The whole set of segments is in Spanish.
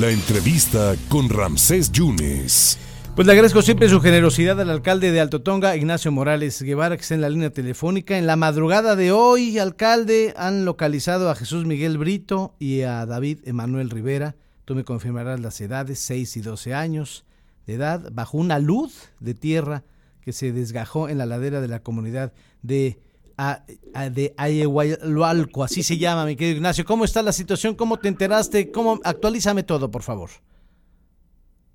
La entrevista con Ramsés Yunes. Pues le agradezco siempre su generosidad al alcalde de Alto Tonga, Ignacio Morales Guevara, que está en la línea telefónica. En la madrugada de hoy, alcalde, han localizado a Jesús Miguel Brito y a David Emanuel Rivera. Tú me confirmarás las edades, 6 y 12 años de edad, bajo una luz de tierra que se desgajó en la ladera de la comunidad de a, de Ayehualco, así se llama, mi querido Ignacio. ¿Cómo está la situación? ¿Cómo te enteraste? ¿Cómo? Actualízame todo, por favor.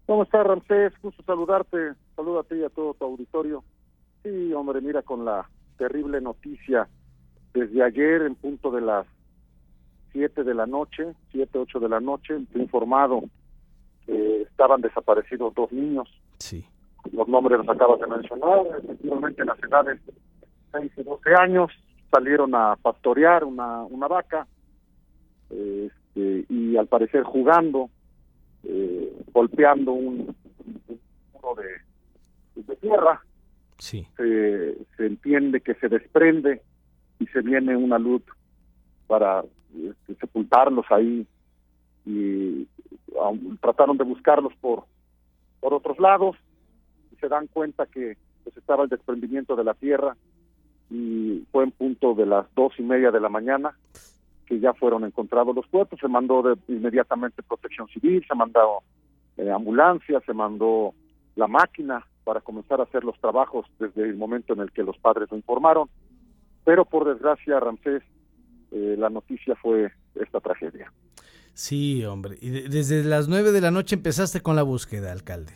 ¿Cómo estás, Ramsés? Gusto saludarte. Saluda a ti y a todo tu auditorio. Sí, hombre, mira, con la terrible noticia desde ayer en punto de las 7 de la noche, 7, 8 de la noche, fui informado que estaban desaparecidos dos niños. Sí. Los nombres los acabas de mencionar, efectivamente las edades 6 y 12 años, salieron a pastorear una, una vaca este, y al parecer jugando, eh, golpeando un, muro de, de, tierra. Sí. Se, se entiende que se desprende y se viene una luz para este, sepultarlos ahí y um, trataron de buscarlos por por otros lados y se dan cuenta que pues estaba el desprendimiento de la tierra punto de las dos y media de la mañana que ya fueron encontrados los cuerpos, se mandó de, inmediatamente protección civil, se mandó eh, ambulancia, se mandó la máquina para comenzar a hacer los trabajos desde el momento en el que los padres lo informaron, pero por desgracia, Ramsés, eh, la noticia fue esta tragedia. Sí, hombre, y de, desde las nueve de la noche empezaste con la búsqueda, alcalde.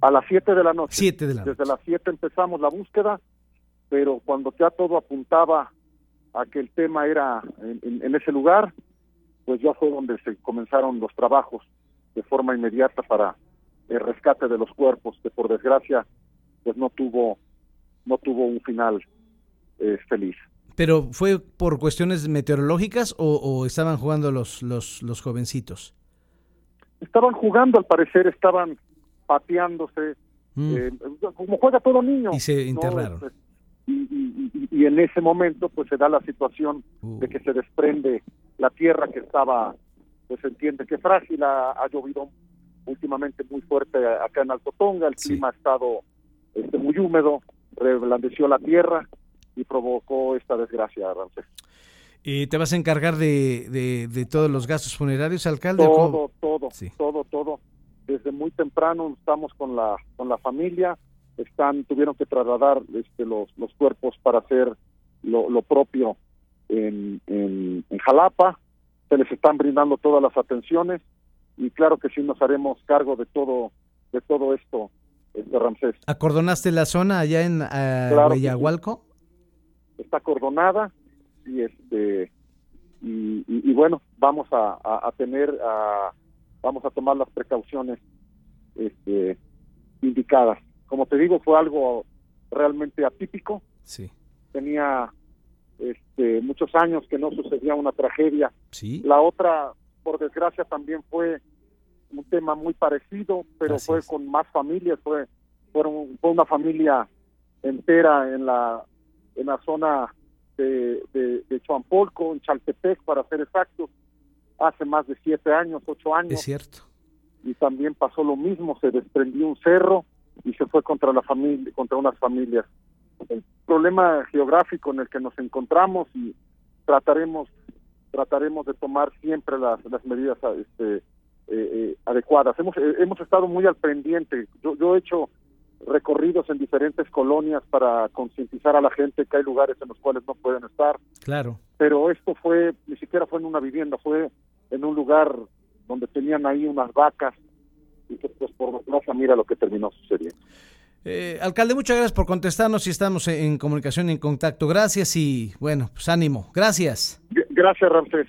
A las siete de la noche. Siete de la noche. Desde las siete empezamos la búsqueda pero cuando ya todo apuntaba a que el tema era en, ese lugar, pues ya fue donde se comenzaron los trabajos de forma inmediata para el rescate de los cuerpos, que por desgracia pues no tuvo no tuvo un final eh, feliz. ¿Pero fue por cuestiones meteorológicas o, o estaban jugando los, los, los jovencitos? Estaban jugando, al parecer estaban pateándose, mm. eh, como juega todo niño. Y se internaron. ¿no? Y, y, y, en ese momento pues se da la situación uh. de que se desprende la tierra que estaba pues se entiende que frágil ha, ha, llovido últimamente muy fuerte acá en Alto Tonga el sí. clima ha estado este, muy húmedo reblandeció la tierra y provocó esta desgracia Ramsés. ¿Y te vas a encargar de, de, de todos los gastos funerarios, alcalde? Todo, todo, sí. todo, todo. Desde muy temprano estamos con la con la familia, están tuvieron que trasladar este, los, los cuerpos para hacer lo, lo propio en, en, en, Jalapa, se les están brindando todas las atenciones y claro que sí nos haremos cargo de todo de todo esto, este Ramsés. ¿Acordonaste la zona allá en claro Bellahualco? Sí. Está acordonada y este y, y, y bueno vamos a, a, a tener a, vamos a tomar las precauciones este, indicadas como te digo, fue algo realmente atípico. Sí. Tenía este, muchos años que no sucedía una tragedia. Sí. La otra, por desgracia, también fue un tema muy parecido, pero Así fue es. con más familias, fue, fueron, fue una familia entera en la, en la zona de, de, de Chuampolco, en Chaltepec, para ser exactos, hace más de siete años, ocho años. Es cierto. Y también pasó lo mismo, se desprendió un cerro, y se fue contra la familia, contra unas familias. El problema geográfico en el que nos encontramos y trataremos trataremos de tomar siempre las, las medidas este, eh, eh, adecuadas. Hemos eh, hemos estado muy al pendiente. Yo, yo he hecho recorridos en diferentes colonias para concientizar a la gente que hay lugares en los cuales no pueden estar. Claro. Pero esto fue ni siquiera fue en una vivienda, fue en un lugar donde tenían ahí unas vacas y que pues por desgracia mira lo que terminó sucediendo. Eh, alcalde, muchas gracias por contestarnos y estamos en comunicación y en contacto. Gracias y bueno, pues ánimo. Gracias. Gracias, Ramsés.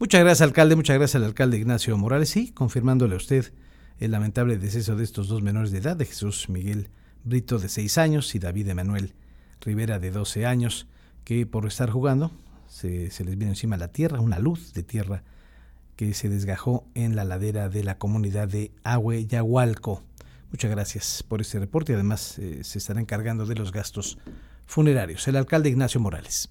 Muchas gracias, alcalde. Muchas gracias al alcalde Ignacio Morales. Sí, confirmándole a usted el lamentable deceso de estos dos menores de edad, de Jesús Miguel Brito, de 6 años, y David Emanuel Rivera, de 12 años, que por estar jugando se, se les vino encima la tierra, una luz de tierra que se desgajó en la ladera de la comunidad de Ahueyahualco. Muchas gracias por este reporte y además eh, se estará encargando de los gastos funerarios. El alcalde Ignacio Morales.